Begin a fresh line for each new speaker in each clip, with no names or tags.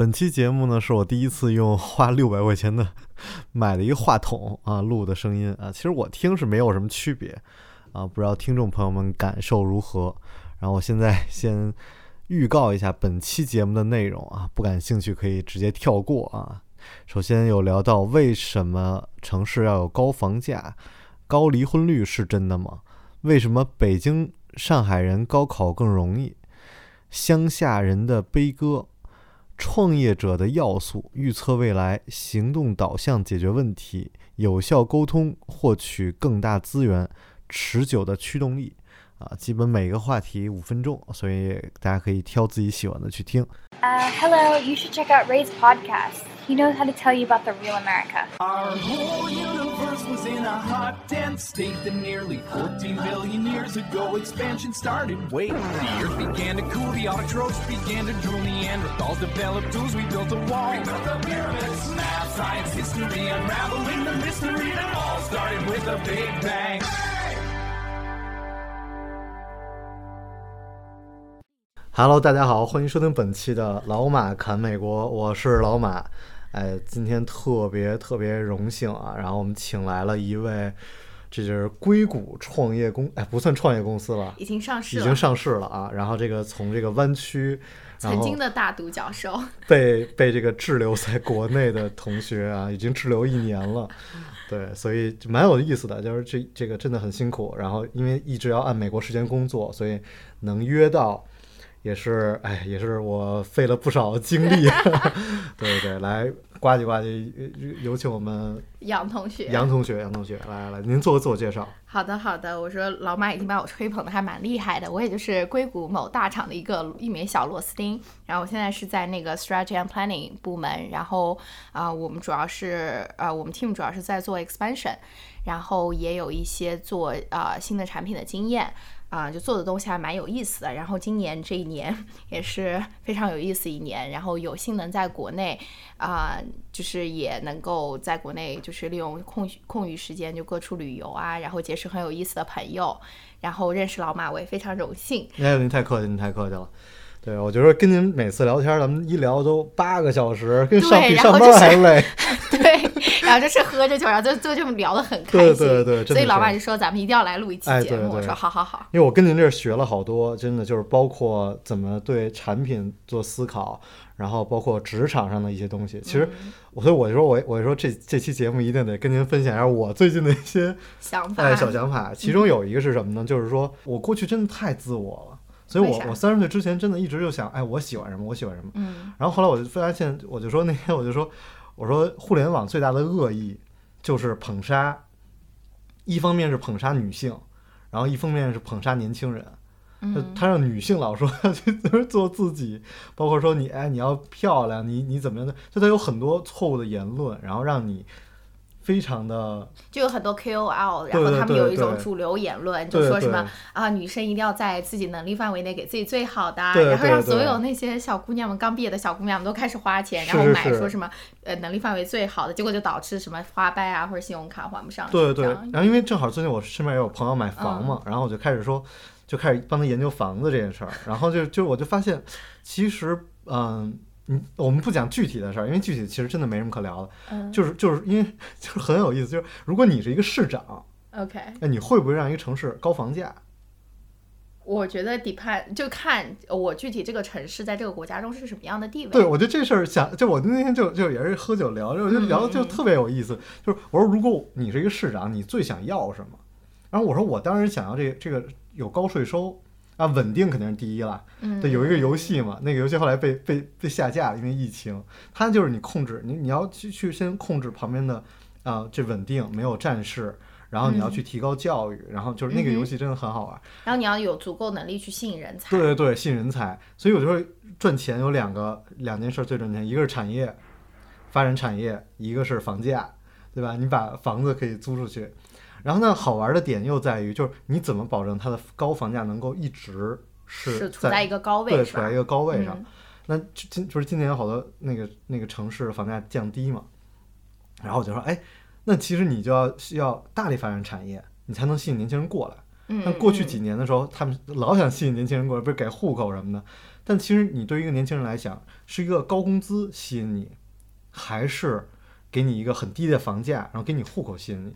本期节目呢，是我第一次用花六百块钱的买了一个话筒啊录的声音啊，其实我听是没有什么区别啊，不知道听众朋友们感受如何。然后我现在 先预告一下本期节目的内容啊，不感兴趣可以直接跳过啊。首先有聊到为什么城市要有高房价、高离婚率是真的吗？为什么北京、上海人高考更容易？乡下人的悲歌。创业者的要素：预测未来，行动导向解决问题，有效沟通，获取更大资源，持久的驱动力。啊，基本每个话题五分钟，所以大家可以挑自己喜欢的去听。
Uh, hello, you should check out Ray's podcast. He knows how to tell you about the real America.
Our whole universe was in a hot, dense state that nearly 14 billion years ago expansion started. Wait, the earth began to cool, the autotrophs began to drool, Neanderthals developed tools, we built a wall. We built the pyramids, math, science, history, unraveling the mystery that all started with a big bang.
Hello，大家好，欢迎收听本期的老马侃美国，我是老马。 哎，今天特别特别荣幸啊，然后我们请来了一位，这就是硅谷创业公，哎，不算创业公司了，
已经上市了，
已经上市了啊。然后这个从这个湾区，
曾经的大独角兽，
被被这个滞留在国内的同学啊，已经滞留一年了。对，所以蛮有意思的，就是这这个真的很辛苦。然后因为一直要按美国时间工作，所以能约到。也是，哎，也是我费了不少精力，对对对，来呱唧呱唧，有请我们
杨同学，
杨同学，杨同学，来来来，您做个自我介绍。
好的好的，我说老马已经把我吹捧的还蛮厉害的，我也就是硅谷某大厂的一个一枚小螺丝钉，然后我现在是在那个 strategy and planning 部门，然后啊，我们主要是呃，我们 team 主要是在做 expansion，然后也有一些做啊新的产品的经验。啊，就做的东西还蛮有意思的。然后今年这一年 也是非常有意思一年。然后有幸能在国内，啊，就是也能够在国内，就是利用空空余时间就各处旅游啊，然后结识很有意思的朋友，然后认识老马，我也非常荣幸。
哎，您太客气，您太客气了。对，我觉得跟您每次聊天，咱们一聊都八个小时，跟上比上班还累。
对，然后就是喝着酒，然后就就这么聊得很开
心。对对对，
所以老板就说咱们一定要来录一期节
目。
我说好好好。
因为我跟您这儿学了好多，真的就是包括怎么对产品做思考，然后包括职场上的一些东西。其实，我所以我就说我我说这这期节目一定得跟您分享一下我最近的一些
想法，
小想法。其中有一个是什么呢？就是说我过去真的太自我了。所以，我我三十岁之前真的一直就想，哎，我喜欢什么，我喜欢什么。
嗯。
然后后来我就发现，我就说那天我就说，我说互联网最大的恶意就是捧杀，一方面是捧杀女性，然后一方面是捧杀年轻人。
嗯。
他让女性老说 就是做自己，包括说你哎你要漂亮，你你怎么样的，就他有很多错误的言论，然后让你。非常的，
就有很多 KOL，然后他们有一种主流言论，就说什么啊，女生一定要在自己能力范围内给自己最好的，然后让所有那些小姑娘们刚毕业的小姑娘们都开始花钱，然后买说什么呃能力范围最好的，结果就导致什么花呗啊或者信用卡还不上。
对对，然后因为正好最近我身边也有朋友买房嘛，然后我就开始说，就开始帮他研究房子这件事儿，然后就就我就发现，其实嗯。嗯，我们不讲具体的事儿，因为具体其实真的没什么可聊的。
嗯，
就是就是因为 就是很有意思，就是如果你是一个市长
，OK，
那你会不会让一个城市高房价？
我觉得 depend 就看我具体这个城市在这个国家中是什么样的地位。
对，我觉得这事儿想，就我那天就就也是喝酒聊，就就聊的就特别有意思。就是我说，如果你是一个市长，你最想要什么？然后我说，我当然想要这这个有高税收。啊，稳定肯定是第一了。对，有一个游戏嘛，那个游戏后来被被被下架了，因为疫情。它就是你控制你，你要去去先控制旁边的啊，这稳定没有战事，然后你要去提高教育，然后就是那个游戏真的很好玩。
然后你要有足够能力去吸引人才。
对对对，吸引人才。所以我就说赚钱有两个两件事最赚钱，一个是产业发展产业，一个是房价，对吧？你把房子可以租出去。然后呢，好玩的点又在于，就是你怎么保证它的高房价能够一直
是处在一个高位，
对，处在一个高位上。那今就是今年有好多那个那个城市房价降低嘛，然后我就说，哎，那其实你就要需要大力发展产业，你才能吸引年轻人过来。
嗯。
那过去几年的时候，他们老想吸引年轻人过来，不是给户口什么的。但其实你对于一个年轻人来讲，是一个高工资吸引你，还是给你一个很低的房价，然后给你户口吸引你？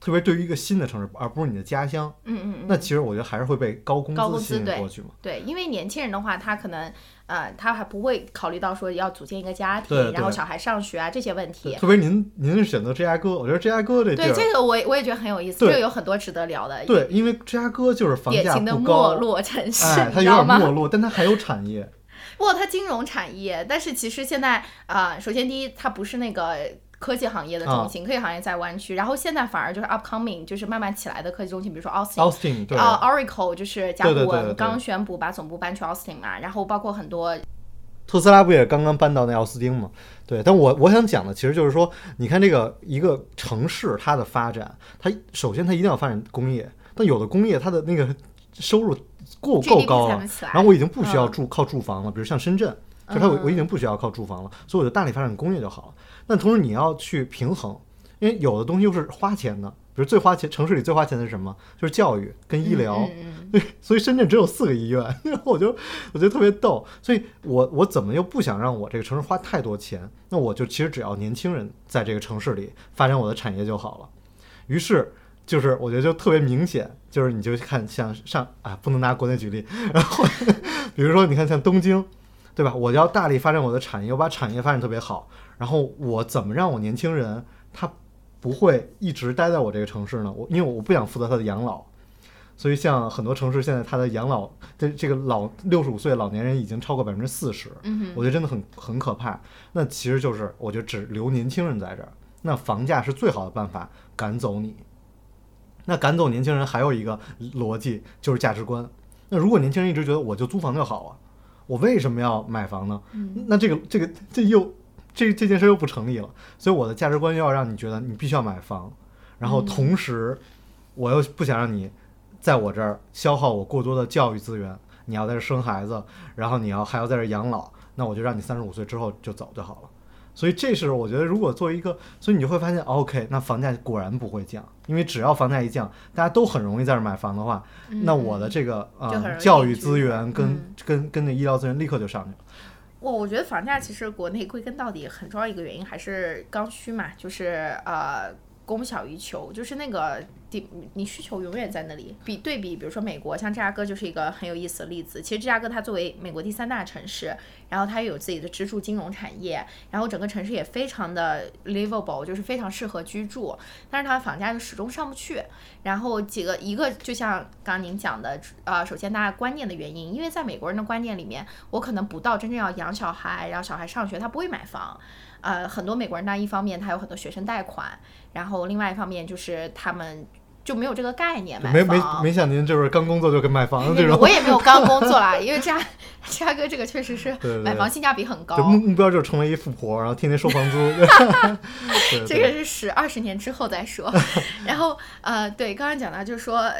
特别对于一个新的城市，而不是你的家乡，
嗯嗯嗯，
那其实我觉得还是会被高工资吸引过去嘛。
对，因为年轻人的话，他可能呃，他还不会考虑到说要组建一个家庭，
对对
然后小孩上学啊这些问题。
特别您您是选择芝加哥，我觉得芝加哥这地
对，这个我我也觉得很有意思，
对
这个有很多值得聊的。
对，因为芝加哥就是房价
典型的没，落城市，
哎，它有？点没落，但它还有产业。
不过它金融产业，但是其实现在啊、呃首先第一，它不是那个科技行业的中心，科技行业在湾区，然后现在反而就是 upcoming，就是慢慢起来的科技中心，比如说 Austin。
对，
啊、o r a c l e 就是甲骨刚宣布把总部搬去 Austin 嘛，然后包括很多
特斯拉不也刚刚搬到那奥斯汀吗？对，但我我想讲的其实就是说，你看这个一个城市它的发展，它首先它一定要发展工业，但有的工业它的那个收入够够高了然后我已经不需要
嗯
住靠住房了，比如像深圳，就它我我已经不需要靠住房了，所以我就大力发展工业就好了。但同时你要去平衡，因为有的东西又是花钱的，比如最花钱城市里最花钱的是什么？就是教育跟医疗。对，所以深圳只有四个医院，然后我就我觉得特别逗，所以我我怎么又不想让我这个城市花太多钱？那我就其实只要年轻人在这个城市里发展我的产业就好了。于是就是我觉得就特别明显，就是你就看像上啊，不能拿国内举例，然后 比如说你看像东京，对吧？我要大力发展我的产业，我把产业发展特别好，然后我怎么让我年轻人他不会一直待在我这个城市呢？我因为我不想负责他的养老。所以，像很多城市现在，他的养老这这个老六十五岁老年人已经超过百分之四十，
嗯
我觉得真的很很可怕。那其实就是，我觉得只留年轻人在这儿，那房价是最好的办法赶走你。那赶走年轻人还有一个逻辑就是价值观。那如果年轻人一直觉得我就租房就好啊，我为什么要买房呢？那这个这个这又这这件事又不成立了。所以我的价值观又要让你觉得你必须要买房，然后同时我又不想让你在我这儿消耗我过多的教育资源。你要在这生孩子，然后你要还要在这养老，那我就让你三十五岁之后就走就好了。所以这是我觉得，如果作为一个，所以你就会发现哦，OK，那房价果然不会降，因为只要房价一降，大家都很容易在这儿买房的话，那我的这个呃
就很容易
教育资源跟、
嗯
跟跟那医疗资源立刻就上去了。
我我觉得房价其实国内归根到底很重要一个原因还是刚需嘛，就是呃供小于求，就是那个地你需求永远在那里。比对比，比如说美国，像芝加哥就是一个很有意思的例子。其实芝加哥它作为美国第三大城市，然后它又有自己的支柱金融产业，然后整个城市也非常的 livable，就是非常适合居住，但是它的房价就始终上不去。然后几个一个就像刚刚您讲的，呃，首先大家观念的原因，因为在美国人的观念里面，我可能不到真正要养小孩，然后小孩上学，他不会买房。呃，很多美国人呢，一方面他有很多学生贷款，然后另外一方面就是他们就没有这个概念买
没没
房。
没像您就是刚工作就跟买房这种，
我也没有刚工作啦，因为芝加芝加哥这个确实是买房性价比很高。
就目目标就是成为一富婆，然后天天收房租。对
这个是十二十年之后再说。然后呃，对，刚刚讲到就是说，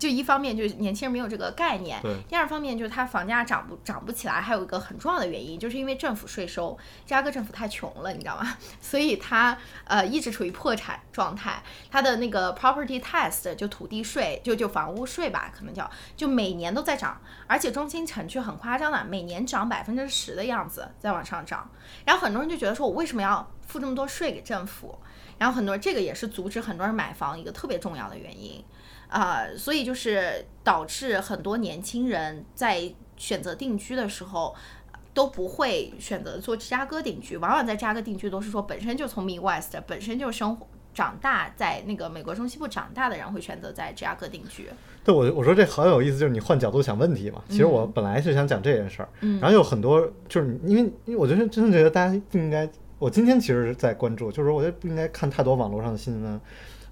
就一方面就是年轻人没有这个概念，
对
第二方面就是它房价涨不涨不起来，还有一个很重要的原因，就是因为政府税收，芝加哥政府太穷了，你知道吗？所以它呃一直处于破产状态，它的那个 property tax 就土地税，就就房屋税吧，可能叫就每年都在涨，而且中心城区很夸张的，每年涨百分之十的样子在往上涨。然后很多人就觉得说，我为什么要付这么多税给政府？然后很多这个也是阻止很多人买房一个特别重要的原因，啊、所以就是导致很多年轻人在选择定居的时候。都不会选择做芝加哥定居，往往在芝加哥定居都是说本身就从 Midwest，本身就生活长大在那个美国中西部长大的人会选择在芝加哥定居。
对我我说这很有意思，就是你换角度想问题嘛。其实我本来是想讲这件事儿，
嗯
然后有很多就是因为因为我觉得真的觉得大家不应该，我今天其实是在关注，就是我觉得不应该看太多网络上的新闻。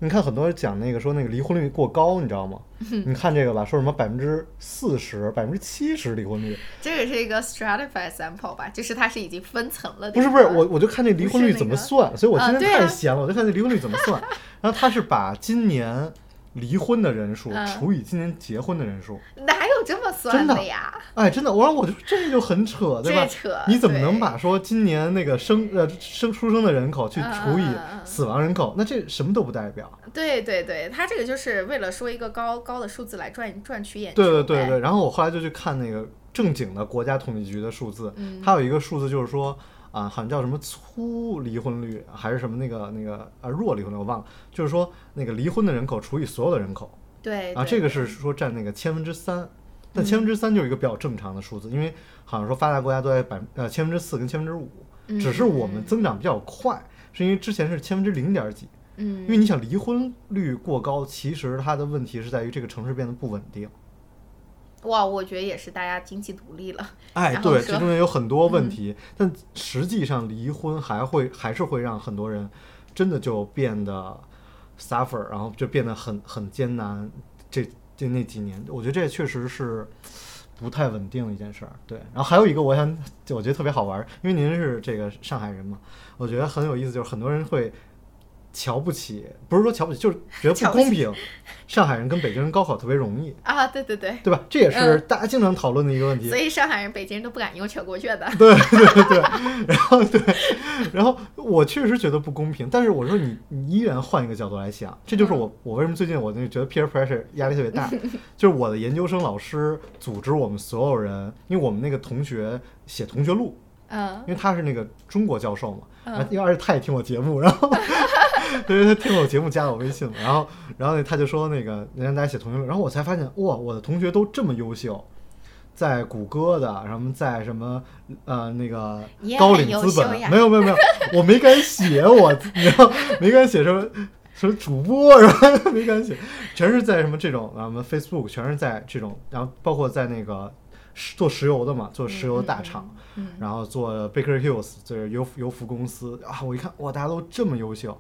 你看很多人讲那个说那个离婚率过高，你知道吗？你看这个吧，说什么百分之四十、百分之七十离婚率，
这个是一个 stratified sample 吧，就是它是已经分层了。
不是不是，我我就看这离婚率怎么算，所以我今天太闲了，我就看这离婚率怎么算。然后他是把今年离婚的人数
嗯
除以今年结婚的人数，
哪有这么算
的
呀？
哎，真的，我说我就这就很扯，对吧？
这扯
你怎么能把说今年那个生呃生出生的人口去
嗯
除以死亡人口？那这什么都不代表。
对对对，他这个就是为了说一个高高的数字来赚赚取眼球。
对对对对。然后我后来就去看那个正经的国家统计局的数字，
嗯
它有一个数字就是说啊，好像叫什么粗离婚率还是什么那个那个啊弱离婚率我忘了，就是说那个离婚的人口除以所有的人口
对
啊，这个是说占那个千分之三。但千分之三就是一个比较正常的数字，因为好像说发达国家都在百呃千分之四跟千分之五，
嗯
只是我们增长比较快，是因为之前是千分之零点几，
嗯
因为你想离婚率过高，其实它的问题是在于这个城市变得不稳定。
哇，我觉得也是大家经济独立了，
哎，对，这中间有很多问题，但实际上离婚还会还是会让很多人真的就变得 suffer，然后就变得很很艰难。这这那几年，我觉得这确实是不太稳定的一件事儿。对，然后还有一个，我想我觉得特别好玩儿，因为您是这个上海人嘛，我觉得很有意思，就是很多人会瞧不起，不是说瞧不起，就是觉得
不
公平，上海人跟北京人高考特别容易，
啊，对对对，
对吧？这也是
嗯。
大家经常讨论的一个问题。
所以上海人、北京人都不敢用全国卷的。
对对对，然后对，然后我确实觉得不公平，但是我说你你依然换一个角度来想，这就是我我为什么最近我那个觉得 peer pressure 压力特别大，就是我的研究生老师组织我们所有人，因为我们那个同学写同学录，
嗯。
因为他是那个中国教授嘛，
嗯。
因为而且他也听我节目，然后 对他听我节目加了我微信嘛，然后然后呢他就说那个让大家写同学录，然后我才发现哇，我的同学都这么优秀。在谷歌的，什么在什么呃那个高
很优
瓴资本没有没有没有，我没敢写我，你知道没敢写什么什么主播是吧？没敢写，全是在什么这种啊，我们 Facebook 全是在这种，然后包括在那个石做石油的嘛，做石油的大厂，
嗯
然后做 Baker Hughes 就是油油服公司啊，我一看哇，大家都这么优秀，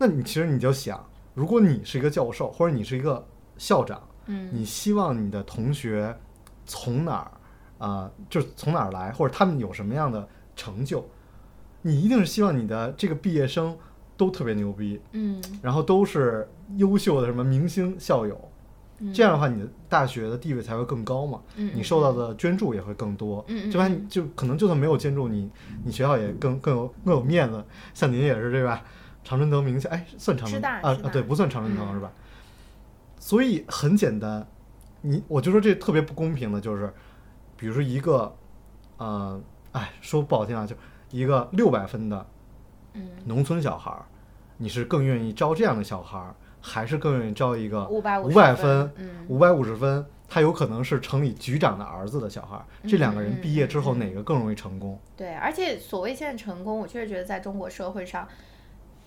那你其实你就想，如果你是一个教授或者你是一个校长，
嗯
你希望你的同学从哪儿啊、就是从哪儿来，或者他们有什么样的成就，你一定是希望你的这个毕业生都特别牛逼，
嗯
然后都是优秀的什么明星校友。这样的话，你的大学的地位才会更高嘛，
嗯
你受到的捐助也会更多。
嗯嗯
这完就可能就算没有捐助，你你学校也更更有更有面子。像您也是对吧？常春藤名校，哎，算常春啊啊，对，不算常春藤、
嗯
是吧？所以很简单，你我就说这特别不公平的，就是比如说一个，呃，哎，说不好听啊，就一个六百分的
嗯
农村小孩儿，你是更愿意招这样的小孩儿，还是更愿意招一个
五百
五百
分嗯
五百五十分？他有可能是城里局长的儿子的小孩儿，这两个人
嗯
毕业之后哪个更容易成功？
对，而且所谓现在成功，我确实觉得在中国社会上，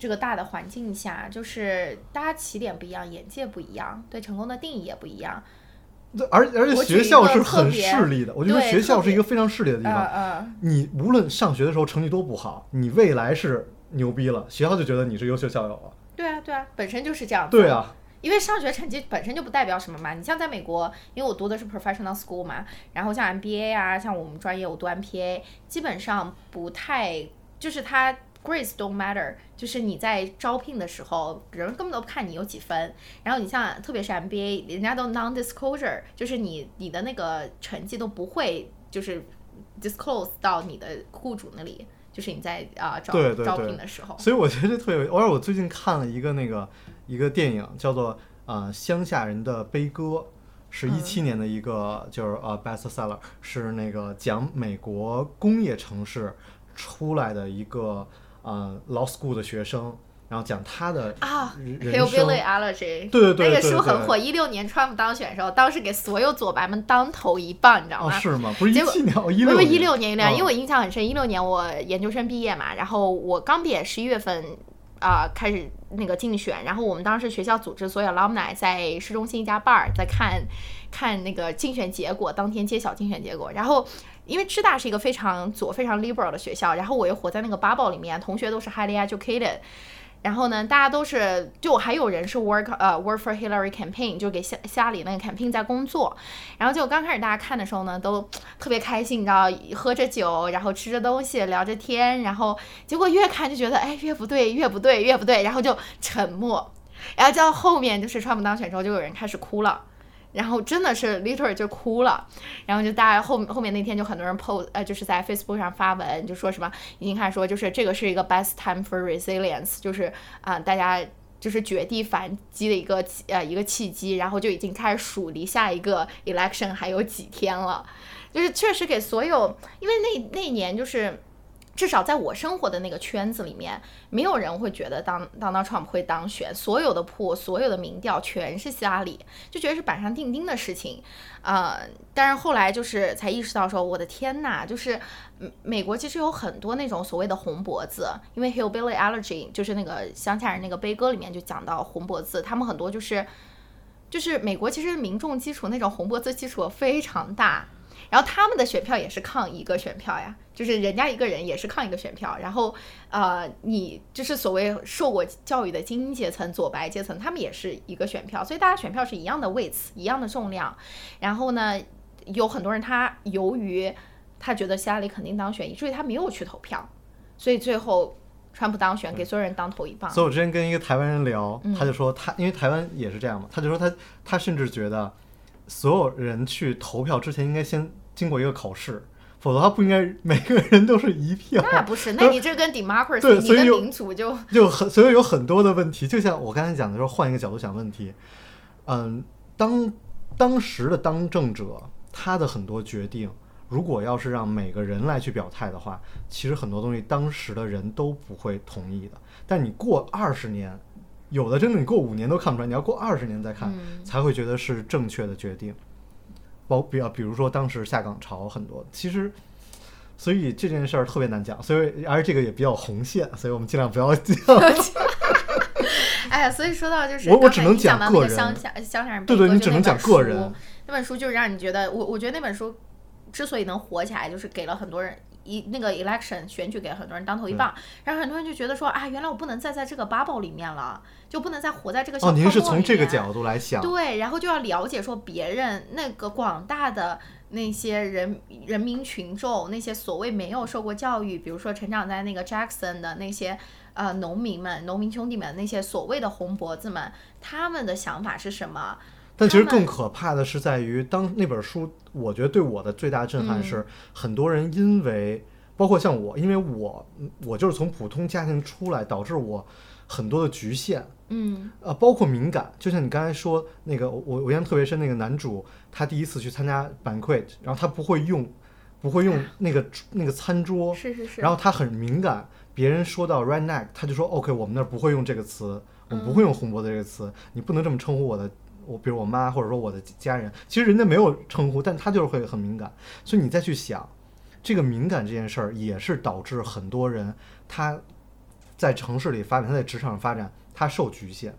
这个大的环境下，就是大家起点不一样，眼界不一样，对成功的定义也不一样。
对而而且学校是很势利的，我觉得学校是一个非常势利的地
嗯
方。
嗯，
你无论上学的时候成绩多不好，你未来是牛逼了，学校就觉得你是优秀校友了。
对啊对啊，本身就是这样子。
对啊，
因为上学成绩本身就不代表什么嘛。你像在美国，因为我读的是 professional school 嘛，然后像 MBA 啊，像我们专业我读 MPA，基本上不太就是它 grades don't matter，就是你在招聘的时候，人根本都不看你有几分。然后你像特别是 MBA，人家都 non-disclosure，就是你你的那个成绩都不会就是 disclose 到你的雇主那里。就是你在啊、招招聘的时候，
所以我觉得这特别偶尔我最近看了一个那个一个电影，叫做呃《乡下人的悲歌》，是一七年的一个就是呃 bestseller，是那个讲美国工业城市出来的一个呃 law school 的学生，然后讲他的
啊
人人生。
Hillbilly Elegy，
对对对
那个书很火，一六年川普当选的时候，当时给所有左白们当头一棒，你知道
哦，
吗？
是吗？不是一七年，哦，一
不
六
是一六年，一六年，
哦
因为我印象很深，一六年我研究生毕业嘛，然后我刚毕业十一月份啊、开始那个竞选，然后我们当时学校组织所有 alumni 在市中心一家 bar 在看看那个竞选结果，当天揭晓竞选结果，然后。因为师大是一个非常左、非常 liberal 的学校，然后我又活在那个 bubble 里面，同学都是 highly educated，然后呢，大家都是，就还有人是 work 呃 work for Hillary campaign，就给希希拉里那个 campaign 在工作。然后就刚开始大家看的时候呢，都特别开心，你知道，喝着酒，然后吃着东西，聊着天，然后结果越看就觉得，哎，越不对，越不对，越不对，然后就沉默。然后到后面就是川普当选之后，就有人开始哭了。然后真的是 Litter 就哭了，然后就大家后后面那天就很多人 post 呃就是在 Facebook 上发文，就说什么已经开始说就是这个是一个 best time for resilience，就是啊、大家就是绝地反击的一个呃一个契机，然后就已经开始数离下一个 election 还有几天了，就是确实给所有，因为那那年就是。至少在我生活的那个圈子里面，没有人会觉得当当当 Trump 会当选，所有的铺、所有的民调全是希拉里，就觉得是板上钉钉的事情。呃，但是后来就是才意识到说，我的天呐，就是美国其实有很多那种所谓的红脖子，因为 Hillbilly Elegy 就是那个乡下人那个悲歌里面就讲到红脖子，他们很多就是就是美国其实民众基础那种红脖子基础非常大。然后他们的选票也是抗一个选票呀，就是人家一个人也是抗一个选票。然后，呃，你就是所谓受过教育的精英阶层、左白阶层，他们也是一个选票，所以大家选票是一样的位次、一样的重量。然后呢，有很多人他由于他觉得希拉里肯定当选，以至于他没有去投票，所以最后川普当选，给所有人当头一棒。
所以我之前跟一个台湾人聊，
嗯
他就说他因为台湾也是这样嘛，他就说他他甚至觉得所有人去投票之前应该先经过一个考试，否则他不应该每个人都是一票。
那不是，那你这跟 democracy，你的
对所以有
民主就
就很所以有很多的问题，就像我刚才讲的时候，换一个角度想问题，嗯，当当时的当政者他的很多决定，如果要是让每个人来去表态的话，其实很多东西当时的人都不会同意的。但你过二十年，有的真的你过五年都看不出来，你要过二十年再看，
嗯
才会觉得是正确的决定。包比比如说当时下岗潮很多，其实。所以这件事儿特别难讲，所以而且这个也比较红线，所以我们尽量不要讲。
哎呀，所以说到就是
我我只能
你
讲个人
个乡下乡下人
对对你只能讲个人
那本书就是让你觉得，我我觉得那本书之所以能火起来，就是给了很多人一那个 election 选举给很多人当头一棒，然后很多人就觉得说啊，原来我不能再在这个 bubble 里面了，就不能再活在这个小
哦，
泡沫
您是从这个角度来想，
对，然后就要了解说别人那个广大的那些人人民群众，那些所谓没有受过教育，比如说成长在那个 Jackson 的那些呃农民们、农民兄弟们，那些所谓的红脖子们，他们的想法是什么？
但其实更可怕的是在于，当那本书，我觉得对我的最大震撼
嗯。
是，很多人因为，包括像我，因为我我就是从普通家庭出来，导致我很多的局限，
嗯。
呃，包括敏感，就像你刚才说那个，我我印象特别深，那个男主他第一次去参加 banquet，然后他不会用，不会用那个那个餐桌，
是是是，
然后他很敏感，别人说到 redneck，他就说 OK，我们那儿不会用这个词，我们不会用红脖子这个词，你不能这么称呼我的，我比如我妈或者说我的家人，其实人家没有称呼，但他就是会很敏感，所以你再去想，这个敏感这件事儿也是导致很多人他在城市里发展，他在职场上发展，他受局限。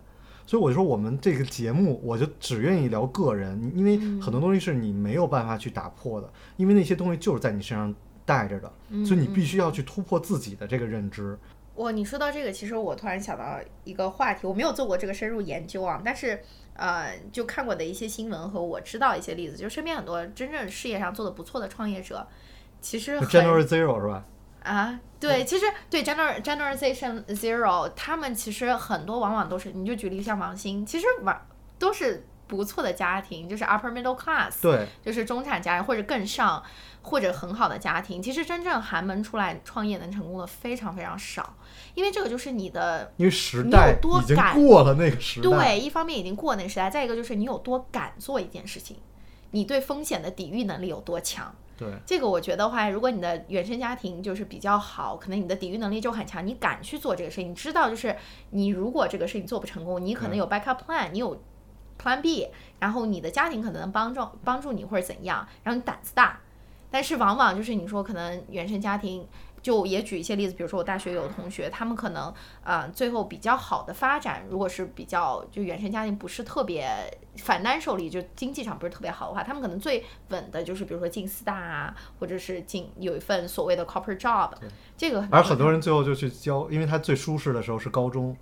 所以我就说，我们这个节目，我就只愿意聊个人，因为很多东西是你没有办法去打破的，因为那些东西就是在你身上带着的，所以你必须要去突破自己的这个认知。
我你说到这个，其实我突然想到一个话题，我没有做过这个深入研究啊，但是呃，就看过的一些新闻和我知道一些例子，就身边很多真正事业上做的不错的创业者，其实
General Zero 是吧？
啊，对，其实对 gener generation zero，他们其实很多往往都是，你就举例像王兴，其实王都是不错的家庭，就是 upper middle class，
对，
就是中产家庭或者更上或者很好的家庭，其实真正寒门出来创业能成功的非常非常少，因为这个就是你的
因为时
你
代
有多
已经
敢
过了那个时代。
对，一方面已经过那个时代，再一个就是你有多敢做一件事情，你对风险的抵御能力有多强。
对
这个我觉得话，如果你的原生家庭就是比较好，可能你的抵御能力就很强，你敢去做这个事情，你知道就是你如果这个事情做不成功，你可能有 backup plan，你有 plan B，然后你的家庭可能能帮助帮助你或者怎样，然后你胆子大。但是往往就是你说可能原生家庭，就也举一些例子，比如说我大学有同学，他们可能呃最后比较好的发展，如果是比较就原生家庭不是特别 financial 里就经济上不是特别好的话，他们可能最稳的就是比如说进四大啊，或者是进有一份所谓的 corporate job，这个
而很多人最后就去教，因为他最舒适的时候是高中。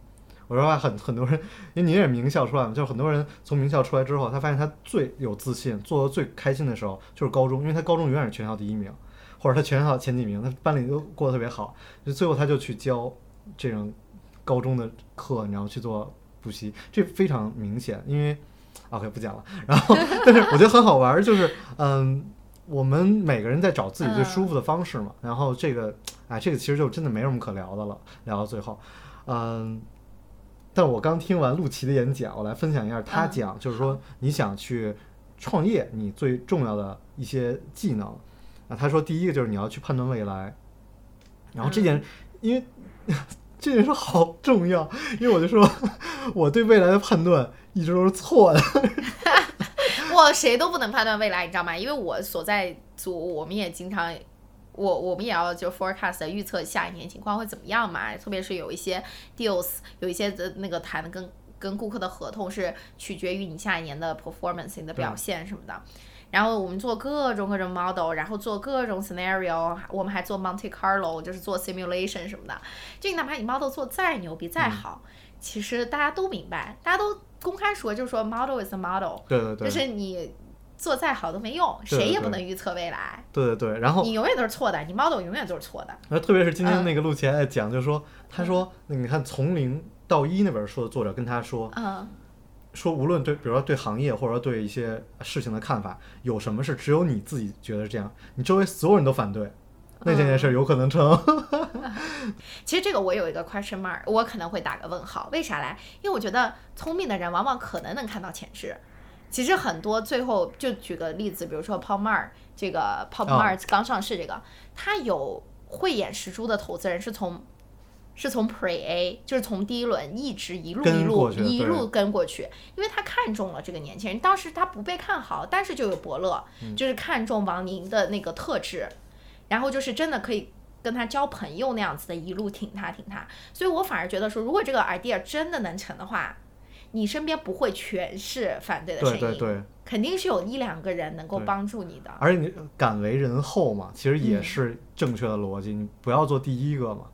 我说话很很多人，因为您也是名校出来嘛，就是很多人从名校出来之后，他发现他最有自信、做的最开心的时候就是高中，因为他高中永远是全校第一名，或者他全校前几名，他班里都过得特别好，就最后他就去教这种高中的课，然后去做补习，这非常明显。因为 OK 不讲了，然后但是我觉得很好玩，就是嗯，我们每个人在找自己最舒服的方式嘛，然后这个哎，这个其实就真的没什么可聊的了，聊到最后，嗯。但我刚听完陆琪的演讲，我来分享一下他
嗯
讲，就是说你想去创业，你最重要的一些技能啊。他说第一个就是你要去判断未来，然后这
嗯
件，因为这件事好重要，因为我就说我对未来的判断一直都是错的。
我谁都不能判断未来，你知道吗？因为我所在组，我们也经常，我我们也要就 forecast 预测下一年情况会怎么样嘛。特别是有一些 deals，有一些的那个谈的跟跟顾客的合同是取决于你下一年的 performance 你的表现什么的。然后我们做各种各种 model，然后做各种 scenario，我们还做 Monte Carlo，就是做 simulation 什么的。就你哪怕你 model 做再牛逼再好，其实大家都明白，大家都公开说，就是说 model is a model，
对对对，
就是你做再好都没用，
对
谁也不能预测未来，
对对对，然后
你永远都是错的，你 model 永远都是错的。
那特别是今天
嗯
那个陆琪还在讲，就是说，他说，那你看从零到一那本书的作者跟他说，
嗯，
说无论对，比如说对行业或者说对一些事情的看法，有什么是只有你自己觉得是这样，你周围所有人都反对，那这件事儿有可能成。
其实这个我有一个 question mark，我可能会打个问号，为啥来？因为我觉得聪明的人往往可能能看到潜质。其实很多最后就举个例子，比如说 Paul Mar 这个 Paul
哦
Mar 刚上市这个，他有慧眼识珠的投资人是从是从 Pre A，就是从第一轮一直一路一路一路跟过去，因为他看中了这个年轻人。当时他不被看好，但是就有伯乐，
嗯
就是看中王宁的那个特质，然后就是真的可以跟他交朋友那样子的，一路挺他挺他。所以我反而觉得说，如果这个 idea 真的能成的话，你身边不会全是反对的声音，
对对对，
肯定是有一两个人能够帮助你的。
而且你敢为人后嘛，其实也
嗯
是正确的逻辑，你不要做第一个嘛。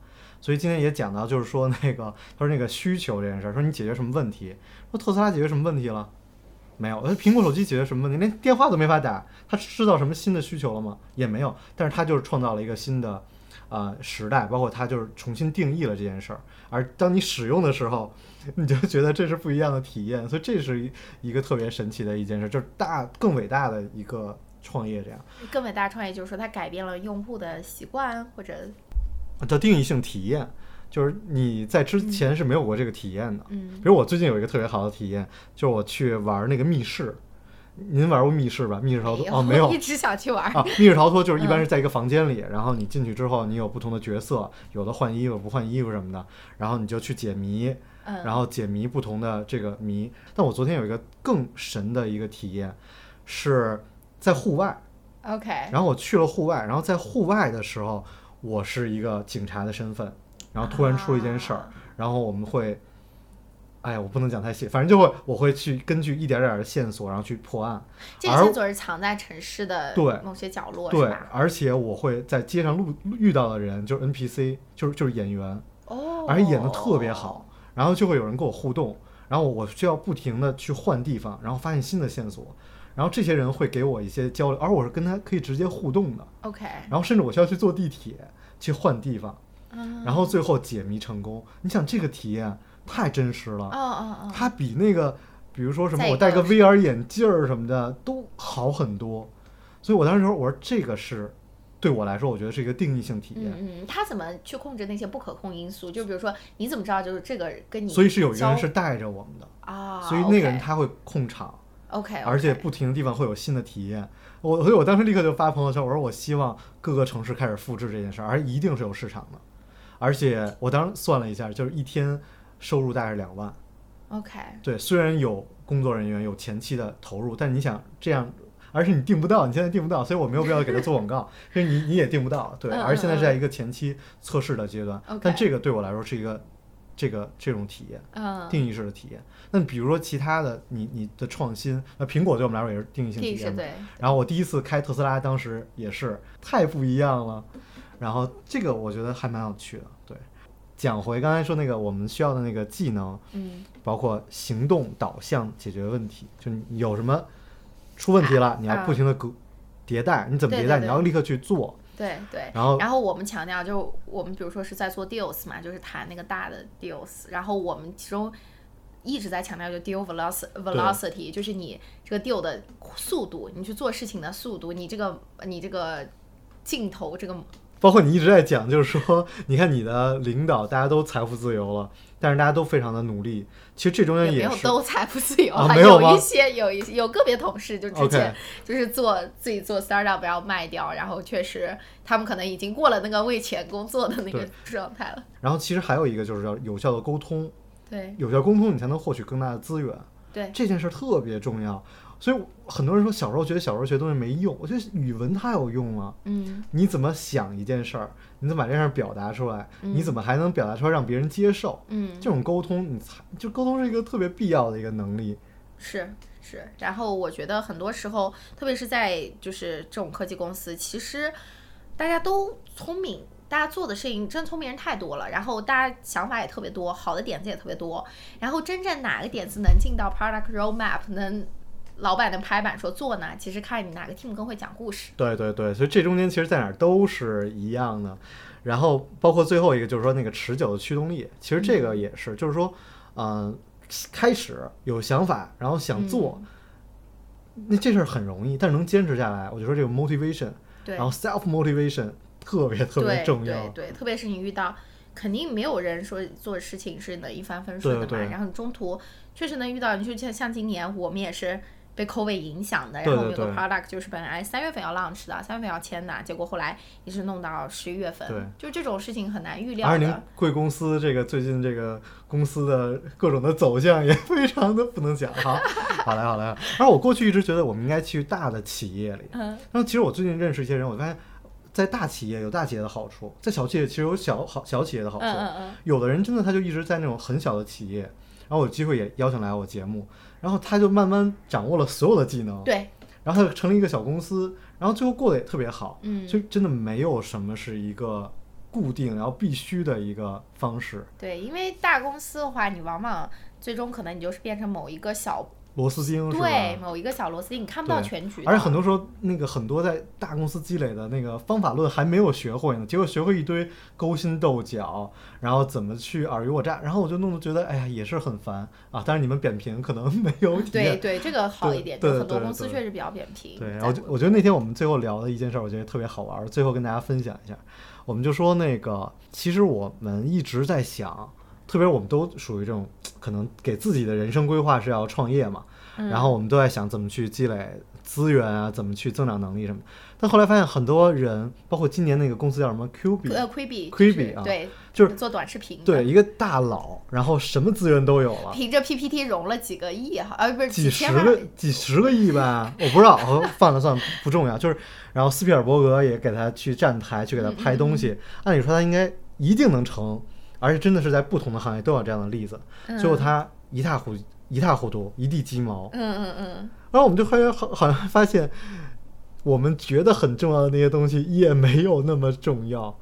所以今天也讲到，就是说那个他说那个需求这件事儿，说你解决什么问题？说特斯拉解决什么问题了？没有，那苹果手机解决什么问题？连电话都没法打，它制造什么新的需求了吗？也没有。但是它就是创造了一个新的啊、呃时代，包括它就是重新定义了这件事儿。而当你使用的时候，你就觉得这是不一样的体验，所以这是一一个特别神奇的一件事，就是大更伟大的一个创业这样。
更伟大的创业就是说，它改变了用户的习惯，或者
叫定义性体验，就是你在之前是没有过这个体验的。
嗯
比如我最近有一个特别好的体验，就是我去玩那个密室。您玩过密室吧？密室逃脱哦，没有
一直想去玩。
啊。密室逃脱就是一般是在一个房间里，然后你进去之后，你有不同的角色，有的换衣服，不换衣服什么的，然后你就去解谜，
嗯，
然后解谜不同的这个谜。但我昨天有一个更神的一个体验，是在户外。
OK，
然后我去了户外，然后在户外的时候，我是一个警察的身份，然后突然出了一件事儿，
啊
然后我们会，哎呀，我不能讲太细，反正就会我会去根据一点点的线索，然后去破案。
这些线索是藏在城市的
对
某些角落，是
对
吧？，
而且我会在街上路遇到的人就是 NPC，就是就是演员，
哦，
而且演的特别好，然后就会有人跟我互动，然后我需要不停的去换地方，然后发现新的线索，然后这些人会给我一些交流，而我是跟他可以直接互动的。
OK，
然后甚至我需要去坐地铁去换地方，
嗯，
然后最后解谜成功。你想这个体验太真实了，
哦哦哦，
它比那个比如说什么我戴个
个
VR 眼镜儿什么的都好很多。所以我当时说，我说这个是对我来说，我觉得是一个定义性体验。
嗯嗯，他怎么去控制那些不可控因素？就比如说，你怎么知道就是这个跟你
所以是有一个人是带着我们的，
啊，
所以那个人他会控场。
OK，
而且不停的地方会有新的体验。我所以，我当时立刻就发朋友圈，我说我希望各个城市开始复制这件事儿，而一定是有市场的。而且我当时算了一下，就是一天收入大概是两万。
OK，
对，虽然有工作人员有前期的投入，但你想这样，而是你订不到，你现在订不到，所以我没有必要给他做广告，因为你你也订不到。对，
嗯
而现在是
嗯
在一个前期测试的阶段但这个对我来说是一个这个这种体验。
嗯，
定义式的体验。那比如说其他的，你你的创新，那苹果对我们来说也是定义性体验
对，
然后我第一次开特斯拉，当时也是太不一样了。然后这个我觉得还蛮有趣的。对，讲回刚才说那个我们需要的那个技能，
嗯，
包括行动导向解决问题，就你有什么出问题了，你要
啊
不停的更迭代，你怎么迭代？你要立刻去做。
对对。
然后
然后我们强调，就我们比如说是在做 deals 嘛，就是谈那个大的 deals，然后我们其中一直在强调就 deal velocity velocity，就是你这个 deal 的速度，你去做事情的速度，你这个你这个镜头这个
包括你一直在讲，就是说，你看你的领导大家都财富自由了，但是大家都非常的努力。其实这中间
也没有都财富自由
啊没有吗
一些有一些有个别同事就之前就是做自己做 startup 要卖掉，然后确实他们可能已经过了那个为钱工作的那个状态了。
然后其实还有一个就是要有效的沟通，
对
有效沟通你才能获取更大的资源。
对，
这件事儿特别重要。所以很多人说小时候觉得小时候学东西没用，我觉得语文太有用了。
嗯
你怎么想一件事儿，你怎么把这件事儿表达出来，
嗯
你怎么还能表达出来让别人接受？
嗯，
这种沟通，你才就沟通是一个特别必要的一个能力。
是是，然后我觉得很多时候，特别是在就是这种科技公司，其实大家都聪明，大家做的事情真聪明人太多了，然后大家想法也特别多，好的点子也特别多，然后真正哪个点子能进到 product roadmap，能老板的拍板说做呢？其实看你哪个 team 更会讲故事。
对对对，所以这中间其实在哪儿都是一样的。然后包括最后一个就是说那个持久的驱动力，其实这个也是，就是说，嗯、开始有想法，然后想做，
嗯
那这事儿很容易，但是能坚持下来，我就说这个 motivation，然后 self motivation 特别特别重要。
对对，特别是你遇到，肯定没有人说做事情是能一帆风顺的嘛。
对对
然后你中途确实能遇到，你就像像今年我们也是被 COVID 影响的，然后我们有个
对对
product 就是本来三月份要 launch 的，三月份要签的，结果后来一直弄到十一月份。
对
就这种事情很难预料
而且您。贵公司这个最近这个公司的各种的走向也非常的不能讲哈。好嘞好嘞。而我过去一直觉得我们应该去大的企业里，
嗯
然后其实我最近认识一些人，我发现，在大企业有大企业的好处，在小企业其实有小好小企业的好处。
嗯嗯嗯，
有的人真的他就一直在那种很小的企业，然后我有机会也邀请来我节目，然后他就慢慢掌握了所有的技能，
对，
然后他就成立一个小公司，然后最后过得也特别好。
嗯
所以真的没有什么是一个固定然后必须的一个方式。
对，因为大公司的话，你往往最终可能你就是变成某一个小
螺丝钉是吧？
对某一个小螺丝钉，你看不到全局。
而且很多时候，那个很多在大公司积累的那个方法论还没有学会呢，结果学会一堆勾心斗角，然后怎么去尔虞我诈，然后我就弄得觉得，哎呀，也是很烦啊。但是你们扁平可能没有体验。
对对，这个好一点，
对
就很多公司确实比较扁平。
对，然后就我觉得那天我们最后聊的一件事儿，我觉得特别好玩儿，最后跟大家分享一下。我们就说那个，其实我们一直在想，特别我们都属于这种 可能给自己的人生规划是要创业嘛，
嗯
然后我们都在想怎么去积累资源啊，怎么去增长能力什么。但后来发现很多人，包括今年那个公司叫什么 Q 比，
呃，Quibi
Quibi 啊
对，
就是
做短视频，
对一个大佬，然后什么资源都有了。
凭着 PPT 融了几个亿哈，呃，不是
几十个几十个亿吧，我不知道，我算了算了，不重要。就是，然后斯皮尔伯格也给他去站台，去给他拍东西。按理说他应该一定能成，而且真的是在不同的行业都有这样的例子。最后他一塌糊一塌糊涂，一地鸡毛。
嗯嗯嗯，
然后我们就发现，好好像发现，我们觉得很重要的那些东西也没有那么重要。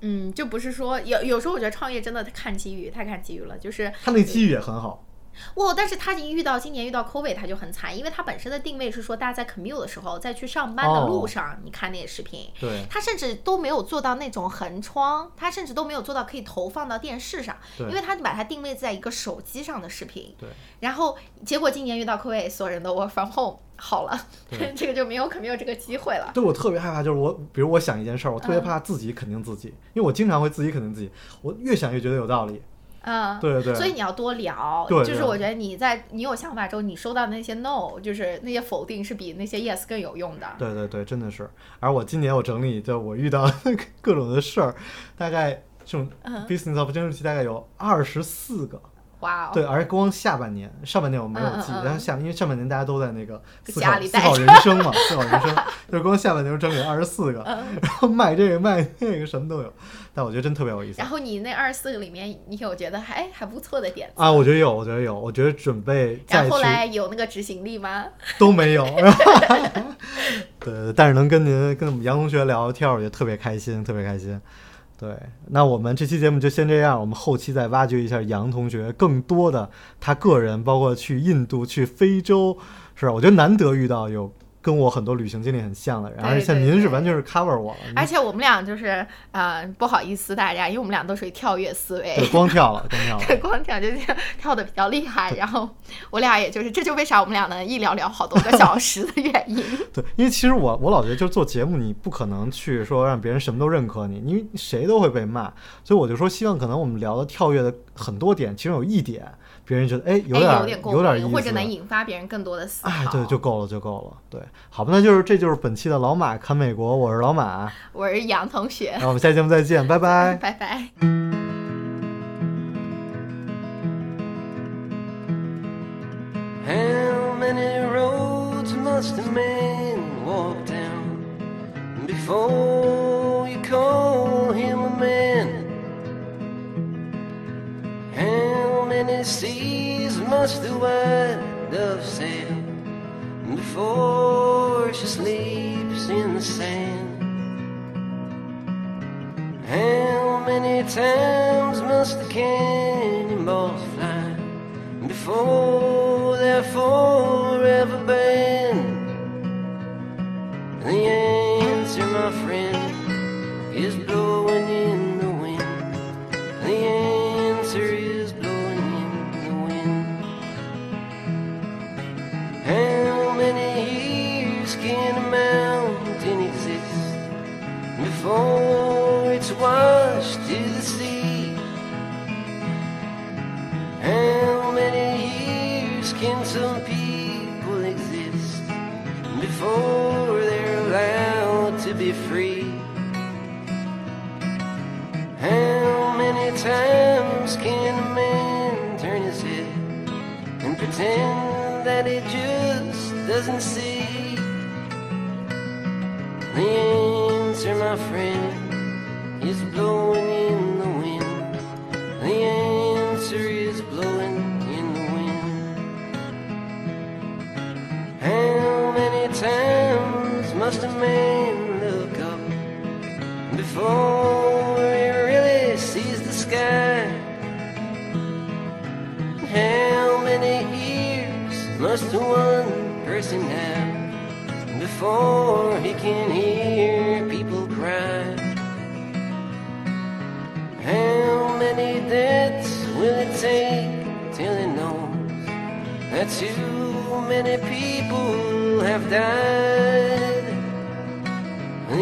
嗯，就不是说有有时候我觉得创业真的看机遇，太看机遇了，就是
他那机遇也很好，
哇，但是他一遇到今年遇到 COVID，他就很惨，因为他本身的定位是说大家在 commute 的时候，在去上班的路
哦
上，你看那些视频，
对
他甚至都没有做到那种横窗，他甚至都没有做到可以投放到电视上，因为他把它定位在一个手机上的视频。
对。
然后结果今年遇到 COVID，所有人都 work from home，好了
对，
这个就没有可没有这个机会了。
对我特别害怕，就是我，比如我想一件事儿，我特别
嗯
怕自己肯定自己，因为我经常会自己肯定自己，我越想越觉得有道理。
嗯，
对对。
所以你要多聊，
对对
就是我觉得你在你有想法之后，你收到的那些 no，就是那些否定是比那些 yes 更有用的。
对对对，真的是。而我今年我整理，就我遇到各种的事儿，大概这种
嗯。
business opportunity 大概有二十四个。
哇哦，
对，而光下半年，上半年我没有记，
嗯嗯嗯。
但是下因为上半年大家都在那个思
家
考人生嘛，思考人生，就是光下半年我整理二十四个，
嗯。
然后卖这个卖那个什么都有，但我觉得真特别有意思
然后你那二十四个里面，你有觉得还还不错的点子，
啊！我觉得有，我觉得有，我觉得准备
然后后来有那个执行力吗？
都没有，对，但是能跟您跟我们杨同学聊聊天儿，我觉得特别开心，特别开心。对，那我们这期节目就先这样，我们后期再挖掘一下杨同学更多的他个人，包括去印度、去非洲，是吧？我觉得难得遇到有跟我很多旅行经历很像的人，
对
而且您是完全是 cover 我了，
而且我们俩就是呃不好意思大家，因为我们俩都属于跳跃思维
对，，光跳了，光跳了。
对，光跳就跳跳的比较厉害，然后我俩也就是这就为啥我们俩能一聊聊好多个小时的原因。
对，因为其实我我老觉得，就是做节目，你不可能去说让别人什么都认可你，因为谁都会被骂。所以我就说，希望可能我们聊的跳跃的很多点，其中有一点，别人觉得哎有
哎，
点
有点过
有点意思，
或者能引发别人更多的思考。
哎，对，就够了，就够了。对，好吧，那就是这就是本期的老马看美国，我是老马，
我是杨同学，
那我们下期节目再见，拜拜。
拜拜。
How many roads must a man walk down before many seas must the white dove sail before she sleeps in the sand? How many times must the cannonballs fly before they're forever banned? Must a man look up before he really sees the sky? How many ears must one person have before he can hear people cry? How many deaths will it take till he knows that too many people have died?